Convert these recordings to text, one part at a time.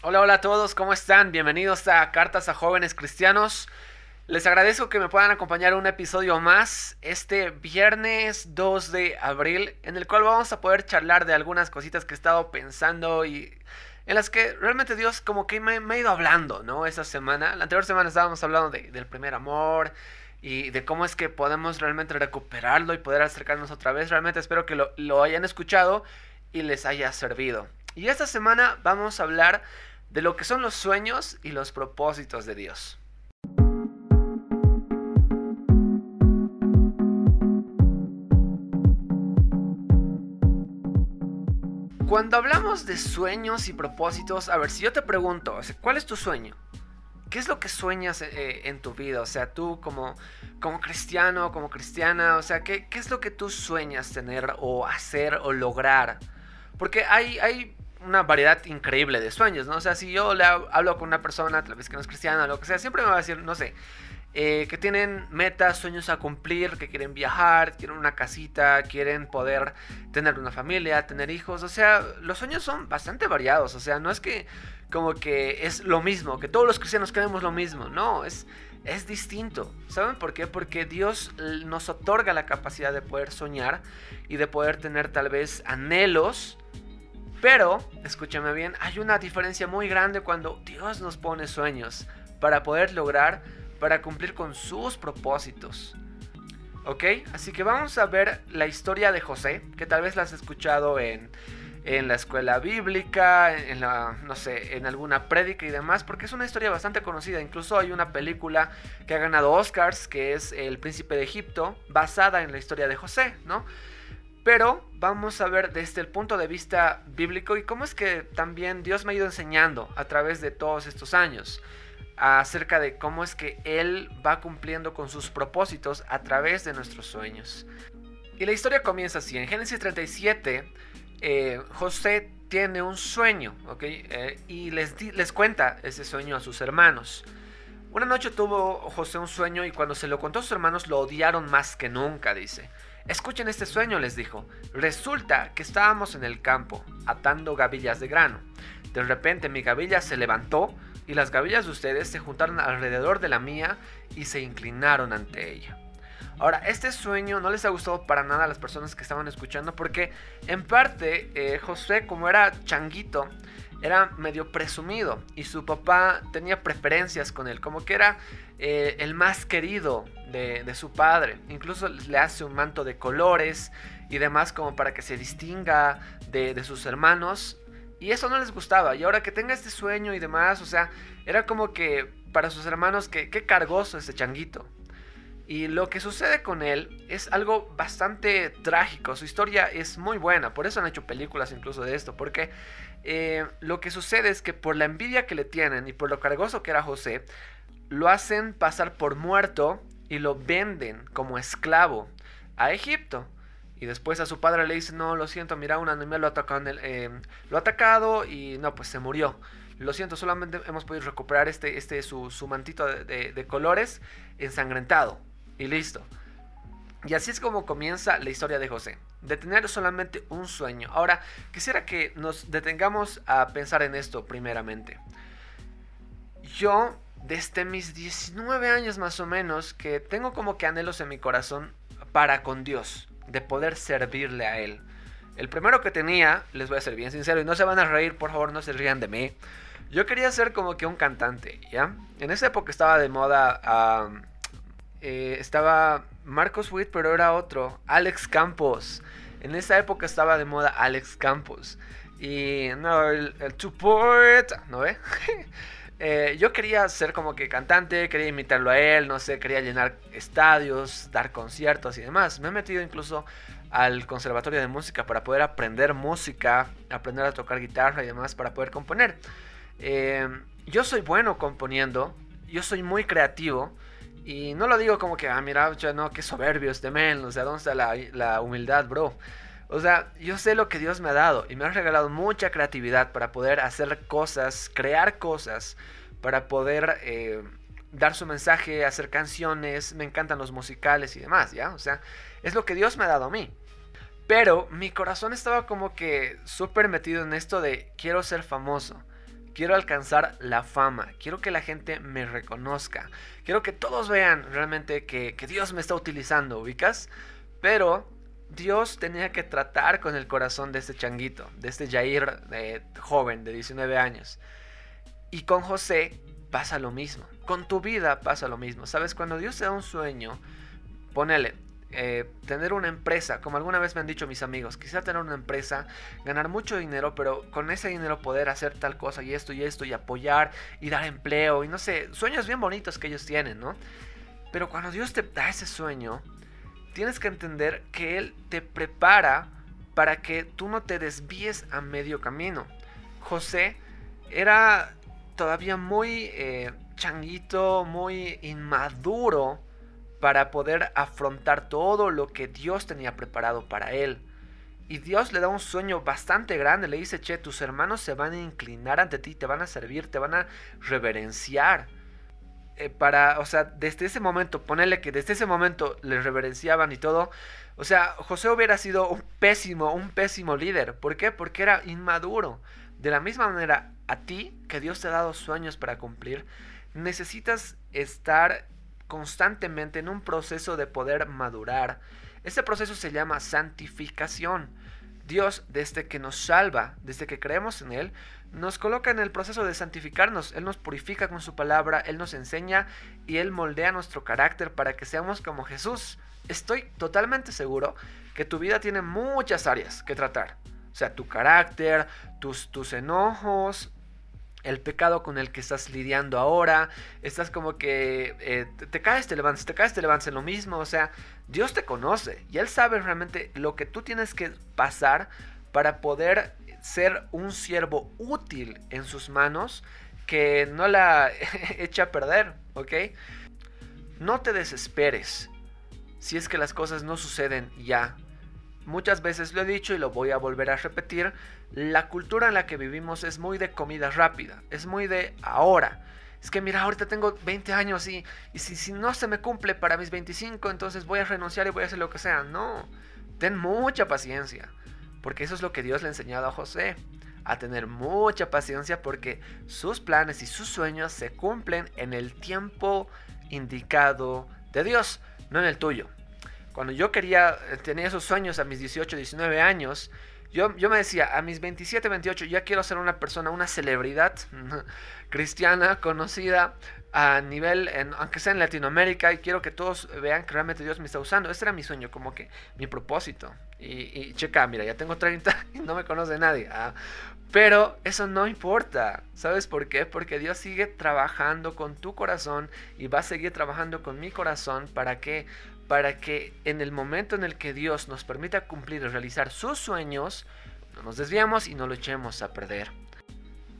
Hola, hola a todos, ¿cómo están? Bienvenidos a Cartas a Jóvenes Cristianos. Les agradezco que me puedan acompañar un episodio más este viernes 2 de abril, en el cual vamos a poder charlar de algunas cositas que he estado pensando y en las que realmente Dios como que me, ha ido hablando, ¿no? Esa semana. La anterior semana estábamos hablando del primer amor y de cómo es que podemos realmente recuperarlo y poder acercarnos otra vez. Realmente espero que lo, lo hayan escuchado y les haya servido. Y esta semana vamos a hablar de lo que son los sueños y los propósitos de Dios. Cuando hablamos de sueños y propósitos, a ver, si yo te pregunto, ¿cuál es tu sueño? ¿Qué es lo que sueñas eh, en tu vida? O sea, tú como, como cristiano, como cristiana, o sea, ¿qué, ¿qué, es lo que tú sueñas tener o hacer o lograr? Porque hay, hay una variedad increíble de sueños, ¿no? O sea, si yo le hablo con una persona, tal vez que no es cristiana lo que sea, siempre me va a decir, no sé, eh, que tienen metas, sueños a cumplir, que quieren viajar, quieren una casita, quieren poder tener una familia, tener hijos, o sea, los sueños son bastante variados, o sea, no es que como que es lo mismo, que todos los cristianos queremos lo mismo, no, es, es distinto. ¿Saben por qué? Porque Dios nos otorga la capacidad de poder soñar y de poder tener tal vez anhelos pero, escúchame bien, hay una diferencia muy grande cuando Dios nos pone sueños para poder lograr, para cumplir con sus propósitos. ¿Ok? Así que vamos a ver la historia de José, que tal vez la has escuchado en, en la escuela bíblica, en la, no sé, en alguna prédica y demás, porque es una historia bastante conocida. Incluso hay una película que ha ganado Oscars, que es El Príncipe de Egipto, basada en la historia de José, ¿no? Pero vamos a ver desde el punto de vista bíblico y cómo es que también Dios me ha ido enseñando a través de todos estos años acerca de cómo es que Él va cumpliendo con sus propósitos a través de nuestros sueños. Y la historia comienza así. En Génesis 37, eh, José tiene un sueño, ¿ok? Eh, y les, les cuenta ese sueño a sus hermanos. Una noche tuvo José un sueño y cuando se lo contó a sus hermanos lo odiaron más que nunca, dice. Escuchen este sueño, les dijo. Resulta que estábamos en el campo, atando gavillas de grano. De repente mi gavilla se levantó y las gavillas de ustedes se juntaron alrededor de la mía y se inclinaron ante ella. Ahora, este sueño no les ha gustado para nada a las personas que estaban escuchando porque en parte eh, José, como era changuito, era medio presumido y su papá tenía preferencias con él, como que era eh, el más querido de, su padre. Incluso le hace un manto de colores y demás como para que se distinga de, sus hermanos. Y eso no les gustaba. Y ahora que tenga este sueño y demás, o sea, era como que para sus hermanos, que qué cargoso ese changuito. Y lo que sucede con él es algo bastante trágico. Su historia es muy buena. Por eso han hecho películas incluso de esto. Porque eh, lo que sucede es que por la envidia que le tienen y por lo cargoso que era José, lo hacen pasar por muerto y lo venden como esclavo a Egipto. Y después a su padre le dice, no, lo siento, mira, un animal lo ha atacado, eh, lo ha atacado y no, pues se murió. Lo siento, solamente hemos podido recuperar este, este su, mantito de, colores ensangrentado. Y listo. Y así es como comienza la historia de José. De tener solamente un sueño. Ahora, quisiera que nos detengamos a pensar en esto primeramente. Yo desde mis 19 años más o menos que tengo como que anhelos en mi corazón para con Dios, de poder servirle a Él. El primero que tenía, les voy a ser bien sincero, y no se van a reír, por favor, no se rían de mí. Yo quería ser como que un cantante, ¿ya? En esa época estaba de moda, eh, estaba Marcos Witt, pero era otro, Alex Campos. En esa época estaba de moda Alex Campos. Y no, el, el ¿no ve? Eh, yo quería ser como que cantante, quería imitarlo a él, no sé, quería llenar estadios, dar conciertos y demás. Me he metido incluso al conservatorio de música para poder aprender música, aprender a tocar guitarra y demás para poder componer. Eh, yo soy bueno componiendo, yo soy muy creativo y no lo digo como que, ah, mira, no, qué soberbio este men, o sea, ¿dónde está la, la humildad, bro? O sea, yo sé lo que Dios me ha dado y me ha regalado mucha creatividad para poder hacer cosas, crear cosas, para poder eh, dar su mensaje, hacer canciones, me encantan los musicales y demás, ¿ya? O sea, es lo que Dios me ha dado a mí. Pero mi corazón estaba como que súper metido en esto de quiero ser famoso, quiero alcanzar la fama, quiero que la gente me reconozca, quiero que todos vean realmente que, Dios me está utilizando, ¿ubicas? Pero Dios tenía que tratar con el corazón de este changuito, de este Jair joven de 19 años. Y con José pasa lo mismo, con tu vida pasa lo mismo. ¿Sabes? Cuando Dios te da un sueño, ponele, eh, tener una empresa, como alguna vez me han dicho mis amigos, quisiera tener una empresa, ganar mucho dinero, pero con ese dinero poder hacer tal cosa y esto y esto y apoyar y dar empleo y no sé, sueños bien bonitos que ellos tienen, ¿no? Pero cuando Dios te da ese sueño, tienes que entender que Él te prepara para que tú no te desvíes a medio camino. José era todavía muy eh, changuito, muy inmaduro para poder afrontar todo lo que Dios tenía preparado para él. Y Dios le da un sueño bastante grande, le dice, che, tus hermanos se van a inclinar ante ti, te van a servir, te van a reverenciar. Eh, para, o sea, desde ese momento, ponerle que desde ese momento le reverenciaban y todo, o sea, José hubiera sido un pésimo, un pésimo líder. ¿Por qué? Porque era inmaduro. De la misma manera, a ti, que Dios te ha dado sueños para cumplir, necesitas estar constantemente en un proceso de poder madurar. Este proceso se llama santificación. Dios, desde que nos salva, desde que creemos en Él, nos coloca en el proceso de santificarnos. Él nos purifica con su palabra, Él nos enseña y Él moldea nuestro carácter para que seamos como Jesús. Estoy totalmente seguro que tu vida tiene muchas áreas que tratar. O sea, tu carácter, tus, tus enojos, el pecado con el que estás lidiando ahora, estás como que eh, te, caes, te levantas, te caes, te levantas en lo mismo, o sea, Dios te conoce y Él sabe realmente lo que tú tienes que pasar para poder ser un siervo útil en sus manos que no la echa a perder, ¿ok? No te desesperes si es que las cosas no suceden ya. Muchas veces lo he dicho y lo voy a volver a repetir, la cultura en la que vivimos es muy de comida rápida, es muy de ahora. Es que mira, ahorita tengo 20 años y, y si, si no se me cumple para mis 25, entonces voy a renunciar y voy a hacer lo que sea. No, ten mucha paciencia, porque eso es lo que Dios le ha enseñado a José, a tener mucha paciencia porque sus planes y sus sueños se cumplen en el tiempo indicado de Dios, no en el tuyo. Cuando yo quería, tener esos sueños a mis 18, 19 años, yo, me decía, a mis 27, 28, ya quiero ser una persona, una celebridad cristiana, conocida a nivel, aunque sea en Latinoamérica, y quiero que todos vean que realmente Dios me está usando. Ese era mi sueño, como que mi propósito. Y, checa, mira, ya tengo 30 y no me conoce nadie. Ah, pero eso no importa. ¿Sabes por qué? Porque Dios sigue trabajando con tu corazón y va a seguir trabajando con mi corazón para que para que en el momento en el que Dios nos permita cumplir y realizar sus sueños, no nos desviamos y no lo echemos a perder.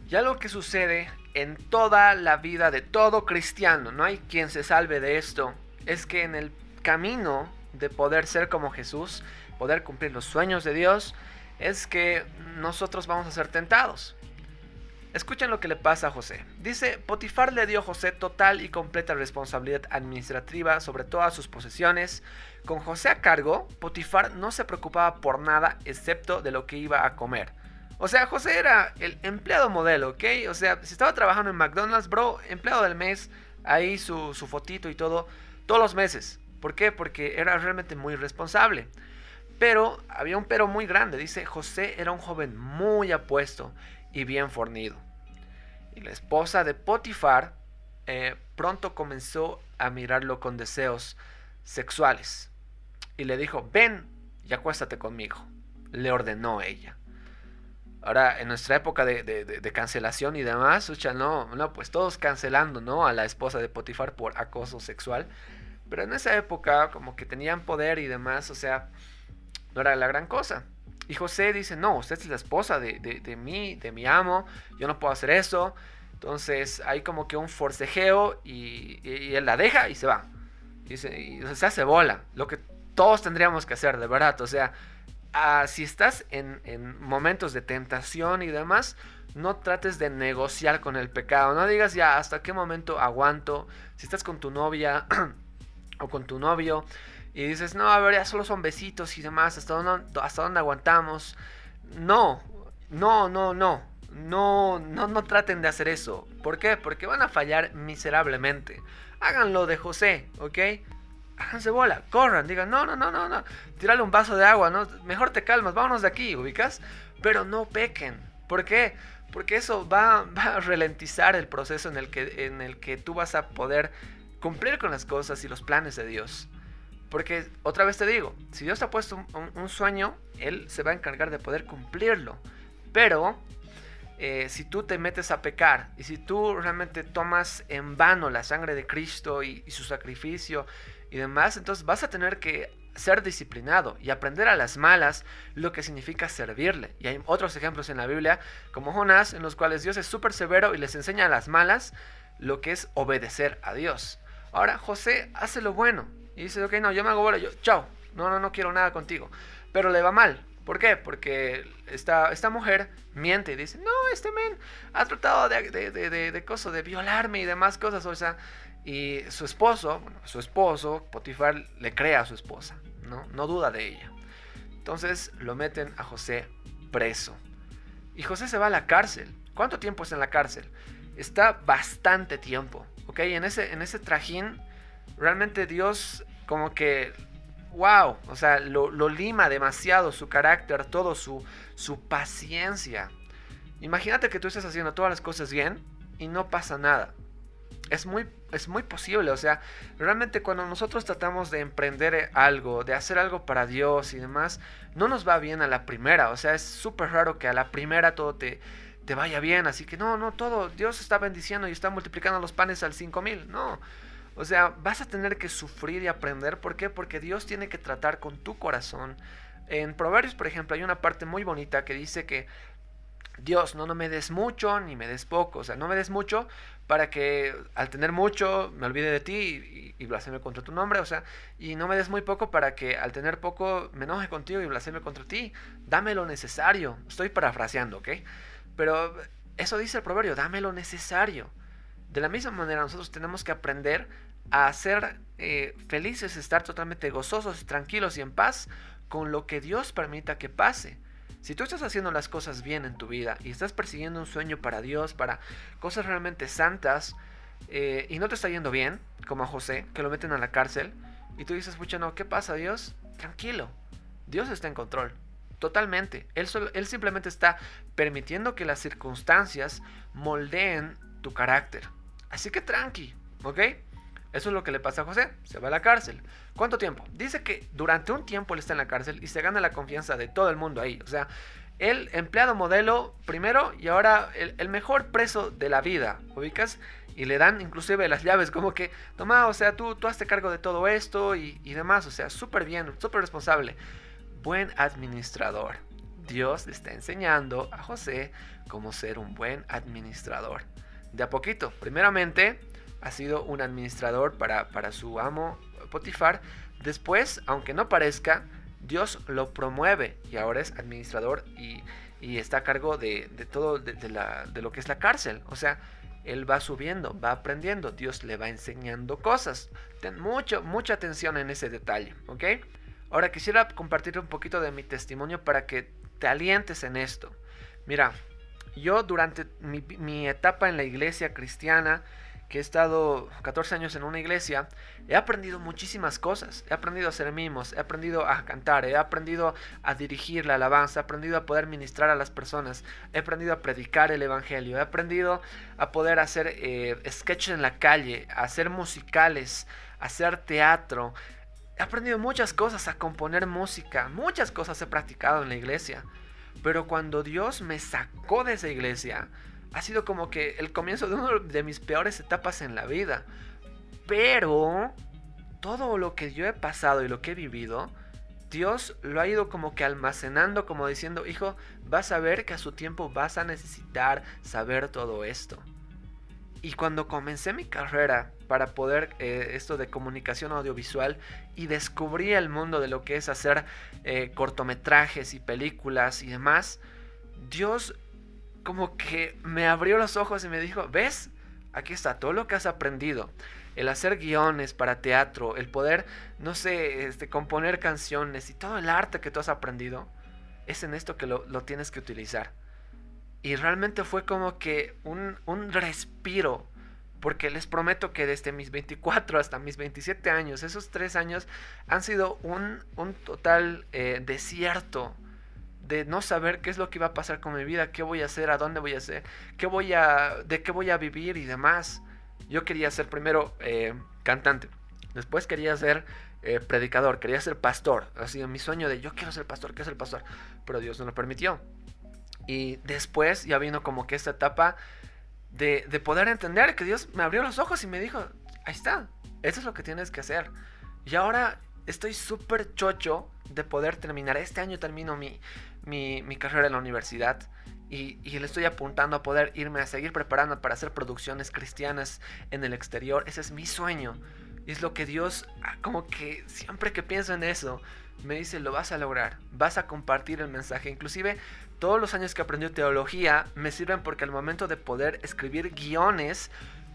Y algo que sucede en toda la vida de todo cristiano, no hay quien se salve de esto, es que en el camino de poder ser como Jesús, poder cumplir los sueños de Dios, es que nosotros vamos a ser tentados. Escuchen lo que le pasa a José. Dice, Potifar le dio a José total y completa responsabilidad administrativa sobre todas sus posesiones. Con José a cargo, Potifar no se preocupaba por nada excepto de lo que iba a comer. O sea, José era el empleado modelo, ¿ok? O sea, si estaba trabajando en McDonald's, bro, empleado del mes, ahí su, su fotito y todo, todos los meses. ¿Por qué? Porque era realmente muy responsable. Pero había un pero muy grande. Dice, José era un joven muy apuesto y bien fornido. Y la esposa de Potifar eh, pronto comenzó a mirarlo con deseos sexuales. Y le dijo, ven y acuéstate conmigo. Le ordenó ella. Ahora, en nuestra época de, cancelación y demás, no, no, pues todos cancelando, ¿no? A la esposa de Potifar por acoso sexual. Pero en esa época, como que tenían poder y demás, o sea, no era la gran cosa. Y José dice, no, usted es la esposa de, de, mí, de mi amo, yo no puedo hacer eso. Entonces hay como que un forcejeo y, él la deja y se va. Y se, hace bola, lo que todos tendríamos que hacer, de verdad. O sea, si estás en, en, momentos de tentación y demás, no trates de negociar con el pecado. No digas ya hasta qué momento aguanto. Si estás con tu novia o con tu novio y dices, no, a ver, ya solo son besitos y demás, ¿hasta dónde, hasta dónde aguantamos? No, no, no, no. No, no, no traten de hacer eso. ¿Por qué? Porque van a fallar miserablemente. Háganlo de José, ¿ok? Háganse bola, corran, digan, no, no, no, no, no, tírale un vaso de agua, ¿no? Mejor te calmas, vámonos de aquí, ¿ubicas? Pero no pequen. ¿Por qué? Porque eso va, va a ralentizar el proceso en el, que, en el que tú vas a poder cumplir con las cosas y los planes de Dios. Porque otra vez te digo, si Dios te ha puesto un, sueño, Él se va a encargar de poder cumplirlo. Pero eh, si tú te metes a pecar y si tú realmente tomas en vano la sangre de Cristo y, su sacrificio y demás, entonces vas a tener que ser disciplinado y aprender a las malas lo que significa servirle. Y hay otros ejemplos en la Biblia, como Jonás, en los cuales Dios es súper severo y les enseña a las malas lo que es obedecer a Dios. Ahora José hace lo bueno, y dice, ok, no, yo me hago bola, yo, chao, no, no, no quiero nada contigo. Pero le va mal. ¿Por qué? Porque esta, esta mujer miente y dice, no, este men ha tratado de, de, de, de, cosas, de violarme y demás cosas. O sea, y su esposo, bueno, su esposo, Potifar, le cree a su esposa, ¿no? No duda de ella. Entonces lo meten a José preso. Y José se va a la cárcel. ¿Cuánto tiempo está en la cárcel? Está bastante tiempo, ¿ok? En ese, en ese trajín realmente Dios como que, wow, o sea, lo, lima demasiado su carácter, todo su, su paciencia. Imagínate que tú estés haciendo todas las cosas bien y no pasa nada. Es muy, es muy posible, o sea, realmente cuando nosotros tratamos de emprender algo, de hacer algo para Dios y demás, no nos va bien a la primera, o sea, es súper raro que a la primera todo te, te vaya bien, así que no, no, todo, Dios está bendiciendo y está multiplicando los panes al 5000, no, o sea, vas a tener que sufrir y aprender. ¿Por qué? Porque Dios tiene que tratar con tu corazón. En Proverbios, por ejemplo, hay una parte muy bonita que dice que Dios, no, no me des mucho ni me des poco. O sea, no me des mucho para que al tener mucho me olvide de ti y, y blasfeme contra tu nombre. O sea, y no me des muy poco para que al tener poco me enoje contigo y blasfeme contra ti. Dame lo necesario. Estoy parafraseando, ¿ok? Pero eso dice el proverbio, dame lo necesario. De la misma manera nosotros tenemos que aprender a ser eh, felices, estar totalmente gozosos, tranquilos y en paz con lo que Dios permita que pase. Si tú estás haciendo las cosas bien en tu vida y estás persiguiendo un sueño para Dios, para cosas realmente santas, eh, y no te está yendo bien, como a José, que lo meten a la cárcel, y tú dices, pucha, no, ¿qué pasa Dios? Tranquilo, Dios está en control, totalmente. Él, él simplemente está permitiendo que las circunstancias moldeen tu carácter. Así que tranqui, ¿ok? Eso es lo que le pasa a José, se va a la cárcel. ¿Cuánto tiempo? Dice que durante un tiempo él está en la cárcel y se gana la confianza de todo el mundo ahí. O sea, el empleado modelo primero y ahora el, mejor preso de la vida, ¿ubicas? Y le dan inclusive las llaves como que, toma, o sea, tú, tú cargo de todo esto y, y demás. O sea, súper bien, súper responsable. Buen administrador. Dios le está enseñando a José cómo ser un buen administrador. De a poquito, primeramente ha sido un administrador para, para su amo Potifar. Después, aunque no parezca, Dios lo promueve y ahora es administrador y, está a cargo de, todo de, la, de, lo que es la cárcel. O sea, él va subiendo, va aprendiendo, Dios le va enseñando cosas. Ten mucho, mucha atención en ese detalle, ¿ok? Ahora quisiera compartir un poquito de mi testimonio para que te alientes en esto. Mira, yo durante mi etapa en la iglesia cristiana, que he estado 14 años en una iglesia, he aprendido muchísimas cosas. He aprendido a hacer mimos, he aprendido a cantar, he aprendido a dirigir la alabanza, he aprendido a poder ministrar a las personas, he aprendido a predicar el evangelio, he aprendido a poder hacer eh, sketches en la calle, a hacer musicales, hacer teatro. He aprendido muchas cosas, a componer música, muchas cosas he practicado en la iglesia. Pero cuando Dios me sacó de esa iglesia, ha sido como que el comienzo de una de mis peores etapas en la vida. Pero todo lo que yo he pasado y lo que he vivido, Dios lo ha ido como que almacenando, como diciendo, hijo, vas a ver que a su tiempo vas a necesitar saber todo esto. Y cuando comencé mi carrera para poder eh, esto de comunicación audiovisual y descubrí el mundo de lo que es hacer eh, cortometrajes y películas y demás, Dios como que me abrió los ojos y me dijo, ¿ves? Aquí está todo lo que has aprendido. El hacer guiones para teatro, el poder, no sé, este, componer canciones y todo el arte que tú has aprendido, es en esto que lo, tienes que utilizar. Y realmente fue como que un, un respiro porque les prometo que desde mis 24 hasta mis 27 años, esos tres años han sido un, total eh, desierto de no saber qué es lo que iba a pasar con mi vida, qué voy a hacer, a dónde voy a hacer, qué voy a, de qué voy a vivir y demás. Yo quería ser primero eh, cantante, después quería ser eh, predicador, quería ser pastor. Así mi sueño de yo quiero ser pastor, quiero ser pastor, pero Dios no lo permitió. Y después ya vino como que esta etapa de, poder entender que Dios me abrió los ojos y me dijo, ahí está, eso es lo que tienes que hacer. Y ahora estoy súper chocho de poder terminar. Este año termino mi, mi, carrera en la universidad y, y, le estoy apuntando a poder irme a seguir preparando para hacer producciones cristianas en el exterior. Ese es mi sueño. Y es lo que Dios, ah, como que siempre que pienso en eso, me dice, lo vas a lograr, vas a compartir el mensaje. Inclusive todos los años que aprendí teología me sirven porque al momento de poder escribir guiones,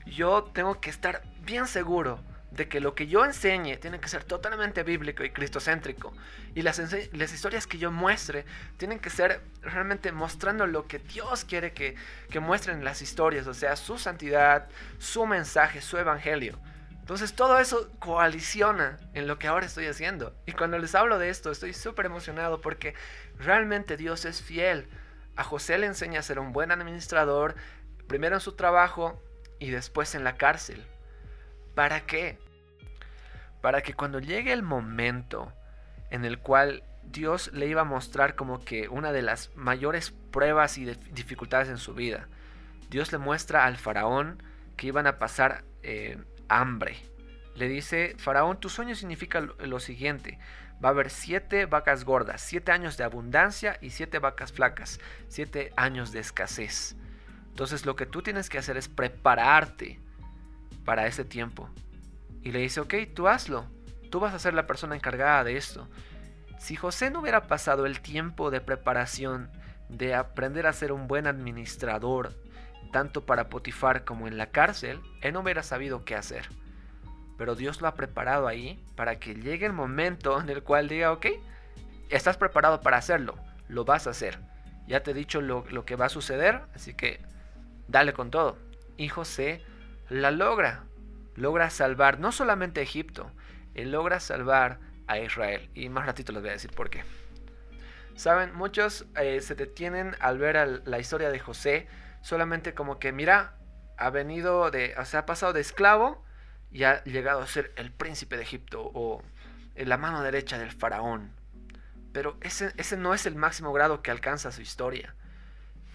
yo tengo que estar bien seguro de que lo que yo enseñe tiene que ser totalmente bíblico y cristocéntrico. Y las, historias que yo muestre tienen que ser realmente mostrando lo que Dios quiere que, que muestren las historias, o sea, su santidad, su mensaje, su evangelio. Entonces todo eso coaliciona en lo que ahora estoy haciendo. Y cuando les hablo de esto estoy súper emocionado porque realmente Dios es fiel. A José le enseña a ser un buen administrador, primero en su trabajo y después en la cárcel. ¿Para qué? Para que cuando llegue el momento en el cual Dios le iba a mostrar como que una de las mayores pruebas y dificultades en su vida, Dios le muestra al faraón que iban a pasar eh, hambre. Le dice, Faraón, tu sueño significa lo siguiente. Va a haber siete vacas gordas, siete años de abundancia y siete vacas flacas, siete años de escasez. Entonces lo que tú tienes que hacer es prepararte para ese tiempo. Y le dice, ok, tú hazlo. Tú vas a ser la persona encargada de esto. Si José no hubiera pasado el tiempo de preparación, de aprender a ser un buen administrador, tanto para Potifar como en la cárcel, él no hubiera sabido qué hacer. Pero Dios lo ha preparado ahí para que llegue el momento en el cual diga, ok, estás preparado para hacerlo, lo vas a hacer. Ya te he dicho lo, lo que va a suceder, así que dale con todo. Y José la logra, logra salvar no solamente a Egipto, él logra salvar a Israel. Y más ratito les voy a decir por qué. Saben, muchos eh, se detienen al ver la historia de José solamente como que, mira, ha venido de, o sea, ha pasado de esclavo y ha llegado a ser el príncipe de Egipto o la mano derecha del faraón. Pero ese, ese no es el máximo grado que alcanza su historia.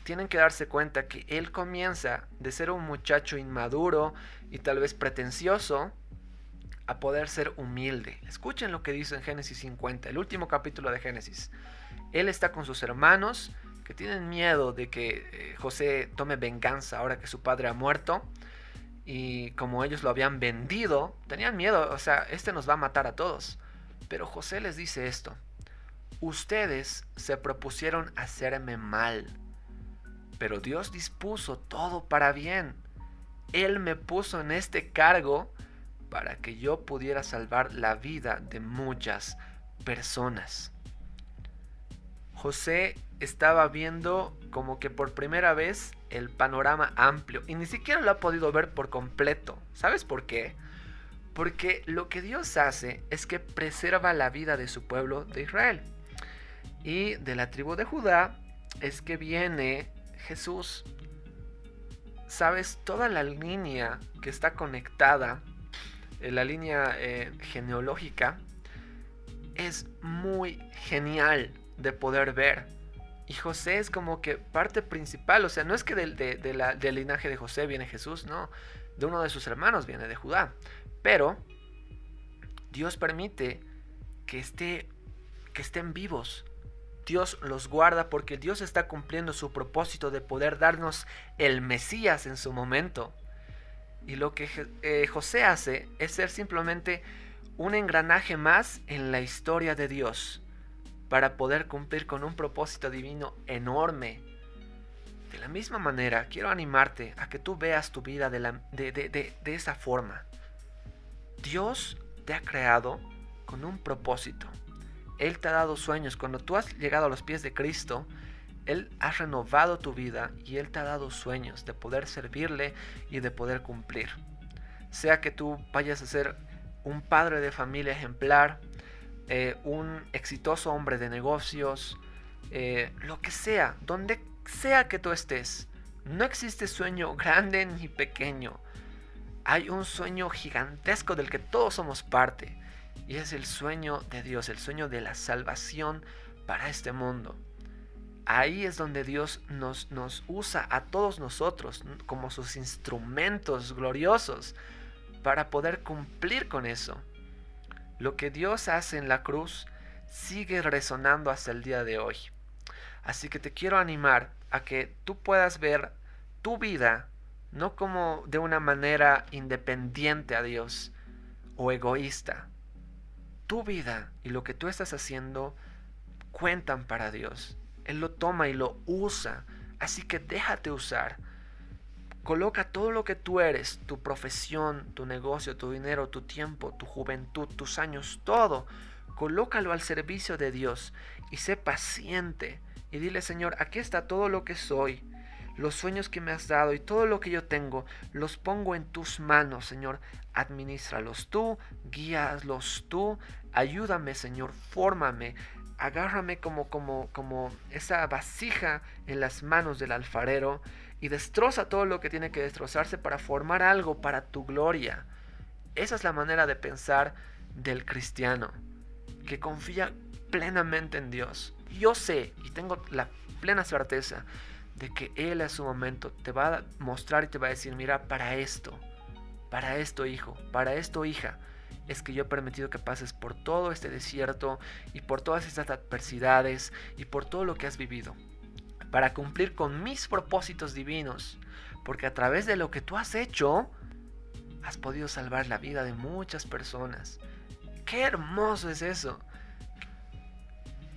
Tienen que darse cuenta que él comienza de ser un muchacho inmaduro y tal vez pretencioso a poder ser humilde. Escuchen lo que dice en Génesis 50, el último capítulo de Génesis. Él está con sus hermanos que tienen miedo de que eh, José tome venganza ahora que su padre ha muerto. Y como ellos lo habían vendido, tenían miedo, o sea, este nos va a matar a todos. Pero José les dice esto, ustedes se propusieron hacerme mal, pero Dios dispuso todo para bien. Él me puso en este cargo para que yo pudiera salvar la vida de muchas personas. José estaba viendo como que por primera vez el panorama amplio y ni siquiera lo ha podido ver por completo. ¿Sabes por qué? Porque lo que Dios hace es que preserva la vida de su pueblo de Israel. Y de la tribu de Judá es que viene Jesús. ¿Sabes? Toda la línea que está conectada, eh, la línea eh, genealógica, es muy genial de poder ver. Y José es como que parte principal, o sea, no es que del, del linaje de José viene Jesús, no, de uno de sus hermanos viene de Judá. Pero Dios permite que, esté, que estén vivos. Dios los guarda porque Dios está cumpliendo su propósito de poder darnos el Mesías en su momento. Y lo que eh, José hace es ser simplemente un engranaje más en la historia de Dios para poder cumplir con un propósito divino enorme. De la misma manera, quiero animarte a que tú veas tu vida de, de, esa forma. Dios te ha creado con un propósito. Él te ha dado sueños. Cuando tú has llegado a los pies de Cristo, Él ha renovado tu vida y Él te ha dado sueños de poder servirle y de poder cumplir. Sea que tú vayas a ser un padre de familia ejemplar, eh, un exitoso hombre de negocios, eh, lo que sea, donde sea que tú estés. No existe sueño grande ni pequeño. Hay un sueño gigantesco del que todos somos parte. Y es el sueño de Dios, el sueño de la salvación para este mundo. Ahí es donde Dios nos, nos usa a todos nosotros como sus instrumentos gloriosos para poder cumplir con eso. Lo que Dios hace en la cruz sigue resonando hasta el día de hoy. Así que te quiero animar a que tú puedas ver tu vida no como de una manera independiente a Dios o egoísta. Tu vida y lo que tú estás haciendo cuentan para Dios. Él lo toma y lo usa. Así que déjate usar. Coloca todo lo que tú eres, tu profesión, tu negocio, tu dinero, tu tiempo, tu juventud, tus años, todo. Colócalo al servicio de Dios y sé paciente y dile, Señor, aquí está todo lo que soy, los sueños que me has dado y todo lo que yo tengo, los pongo en tus manos, Señor. Administralos tú, guíalos tú, ayúdame, Señor, fórmame, agárrame como, como, como esa vasija en las manos del alfarero y destroza todo lo que tiene que destrozarse para formar algo para tu gloria. Esa es la manera de pensar del cristiano, que confía plenamente en Dios. Yo sé y tengo la plena certeza de que Él a su momento te va a mostrar y te va a decir, mira, para esto, para esto hijo, para esto hija, es que yo he permitido que pases por todo este desierto y por todas estas adversidades y por todo lo que has vivido, para cumplir con mis propósitos divinos, porque a través de lo que tú has hecho, has podido salvar la vida de muchas personas. Qué hermoso es eso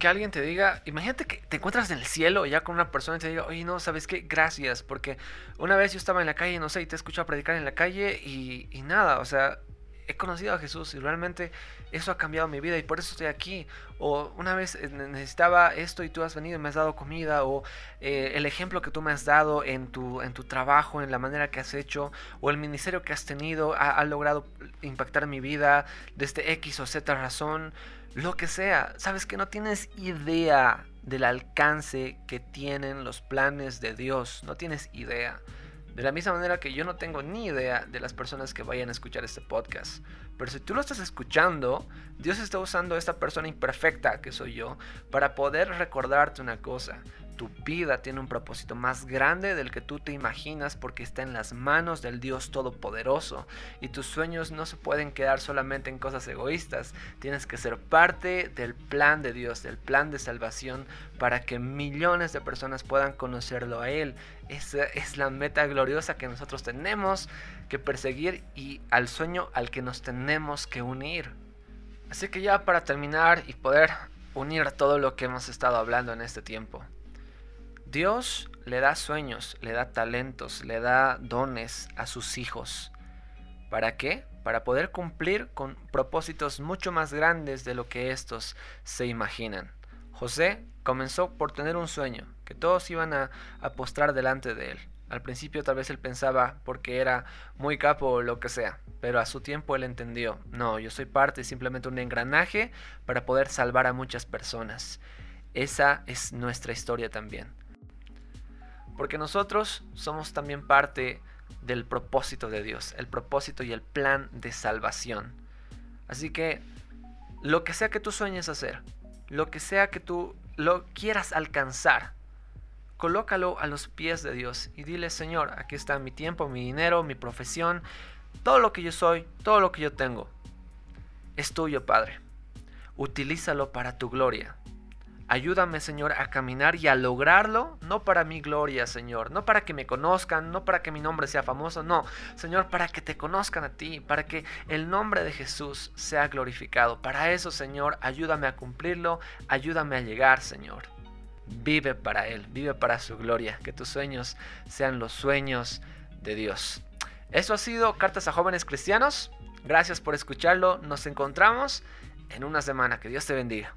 que alguien te diga, imagínate que te encuentras en el cielo ya con una persona y te diga, oye, no, ¿sabes qué? Gracias, porque una vez yo estaba en la calle, no sé, y te he escuchado predicar en la calle y, y nada, o sea, he conocido a Jesús y realmente eso ha cambiado mi vida y por eso estoy aquí. O una vez eh, necesitaba esto y tú has venido y me has dado comida. O eh, el ejemplo que tú me has dado en tu, en tu trabajo, en la manera que has hecho. O el ministerio que has tenido ha, ha logrado impactar mi vida desde X o Z razón lo que sea. Sabes que no tienes idea del alcance que tienen los planes de Dios. No tienes idea. De la misma manera que yo no tengo ni idea de las personas que vayan a escuchar este podcast. Pero si tú lo estás escuchando, Dios está usando a esta persona imperfecta que soy yo para poder recordarte una cosa tu vida tiene un propósito más grande del que tú te imaginas porque está en las manos del Dios Todopoderoso y tus sueños no se pueden quedar solamente en cosas egoístas, tienes que ser parte del plan de Dios, del plan de salvación para que millones de personas puedan conocerlo a Él. Esa es la meta gloriosa que nosotros tenemos que perseguir y al sueño al que nos tenemos que unir. Así que ya para terminar y poder unir todo lo que hemos estado hablando en este tiempo. Dios le da sueños, le da talentos, le da dones a sus hijos. ¿Para qué? Para poder cumplir con propósitos mucho más grandes de lo que estos se imaginan. José comenzó por tener un sueño, que todos iban a, postrar delante de él. Al principio tal vez él pensaba porque era muy capo o lo que sea, pero a su tiempo él entendió, no, yo soy parte simplemente un engranaje para poder salvar a muchas personas. Esa es nuestra historia también. Porque nosotros somos también parte del propósito de Dios, el propósito y el plan de salvación. Así que lo que sea que tú sueñes hacer, lo que sea que tú lo quieras alcanzar, colócalo a los pies de Dios y dile, Señor, aquí está mi tiempo, mi dinero, mi profesión, todo lo que yo soy, todo lo que yo tengo. Es tuyo, Padre. Utilízalo para tu gloria. Ayúdame, Señor, a caminar y a lograrlo, no para mi gloria, Señor, no para que me conozcan, no para que mi nombre sea famoso, no, Señor, para que te conozcan a ti, para que el nombre de Jesús sea glorificado. Para eso, Señor, ayúdame a cumplirlo, ayúdame a llegar, Señor. Vive para Él, vive para su gloria, que tus sueños sean los sueños de Dios. Eso ha sido Cartas a Jóvenes Cristianos. Gracias por escucharlo. Nos encontramos en una semana. Que Dios te bendiga.